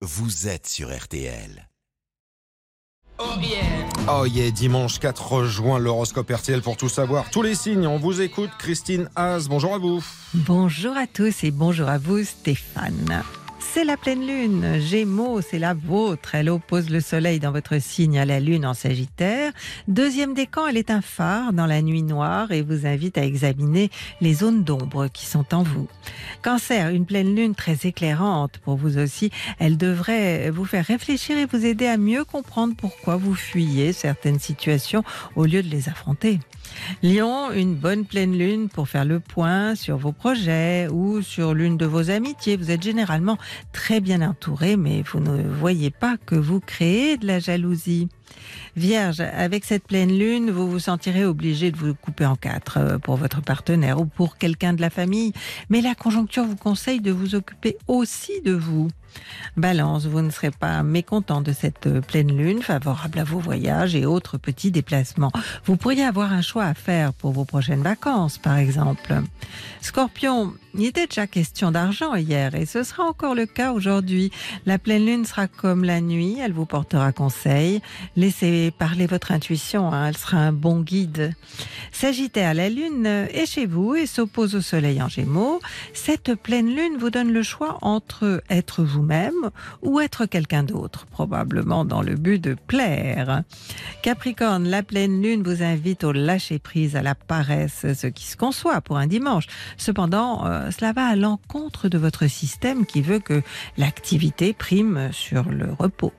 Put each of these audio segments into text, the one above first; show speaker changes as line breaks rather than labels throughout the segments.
vous êtes sur RTL.
Oh yeah
Oh yeah, dimanche 4 juin, l'horoscope RTL pour tout savoir. Tous les signes, on vous écoute. Christine Haas, bonjour à vous.
Bonjour à tous et bonjour à vous Stéphane. C'est la pleine lune, Gémeaux, c'est la vôtre. Elle oppose le soleil dans votre signe à la lune en Sagittaire. Deuxième décan, elle est un phare dans la nuit noire et vous invite à examiner les zones d'ombre qui sont en vous. Cancer, une pleine lune très éclairante pour vous aussi. Elle devrait vous faire réfléchir et vous aider à mieux comprendre pourquoi vous fuyez certaines situations au lieu de les affronter. Lion, une bonne pleine lune pour faire le point sur vos projets ou sur l'une de vos amitiés. Vous êtes généralement très bien entouré, mais vous ne voyez pas que vous créez de la jalousie. Vierge, avec cette pleine lune, vous vous sentirez obligé de vous couper en quatre euh, pour votre partenaire ou pour quelqu'un de la famille, mais la conjoncture vous conseille de vous occuper aussi de vous. Balance, vous ne serez pas mécontent de cette euh, pleine lune favorable à vos voyages et autres petits déplacements. Vous pourriez avoir un choix à faire pour vos prochaines vacances, par exemple. Scorpion, il était déjà question d'argent hier et ce sera encore le cas aujourd'hui. La pleine lune sera comme la nuit, elle vous portera conseil. Laissez parler votre intuition, hein, elle sera un bon guide. Sagittaire, la lune est chez vous et s'oppose au soleil en gémeaux. Cette pleine lune vous donne le choix entre être vous-même ou être quelqu'un d'autre, probablement dans le but de plaire. Capricorne, la pleine lune vous invite au lâcher prise, à la paresse, ce qui se conçoit pour un dimanche. Cependant, euh, cela va à l'encontre de votre système qui veut que l'activité prime sur le repos.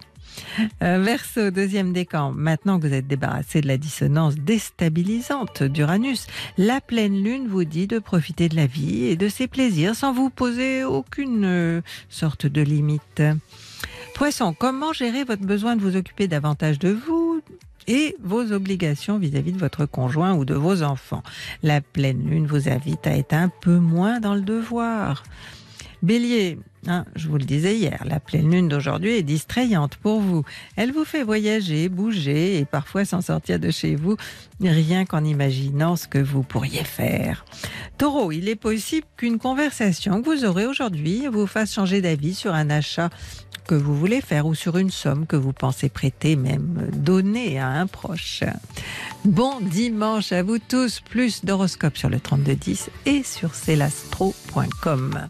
Euh, Verseau, deuxième décan. Maintenant que vous êtes débarrassé de la dissonance déstabilisante d'Uranus, la pleine lune vous dit de profiter de la vie et de ses plaisirs sans vous poser aucune euh, sorte de limite. Poisson, comment gérer votre besoin de vous occuper davantage de vous et vos obligations vis-à-vis de votre conjoint ou de vos enfants? La pleine lune vous invite à être un peu moins dans le devoir. Bélier, hein, je vous le disais hier, la pleine lune d'aujourd'hui est distrayante pour vous. Elle vous fait voyager, bouger et parfois s'en sortir de chez vous rien qu'en imaginant ce que vous pourriez faire. Taureau, il est possible qu'une conversation que vous aurez aujourd'hui vous fasse changer d'avis sur un achat que vous voulez faire ou sur une somme que vous pensez prêter, même donner à un proche. Bon dimanche à vous tous, plus d'horoscopes sur le 3210 et sur celastro.com.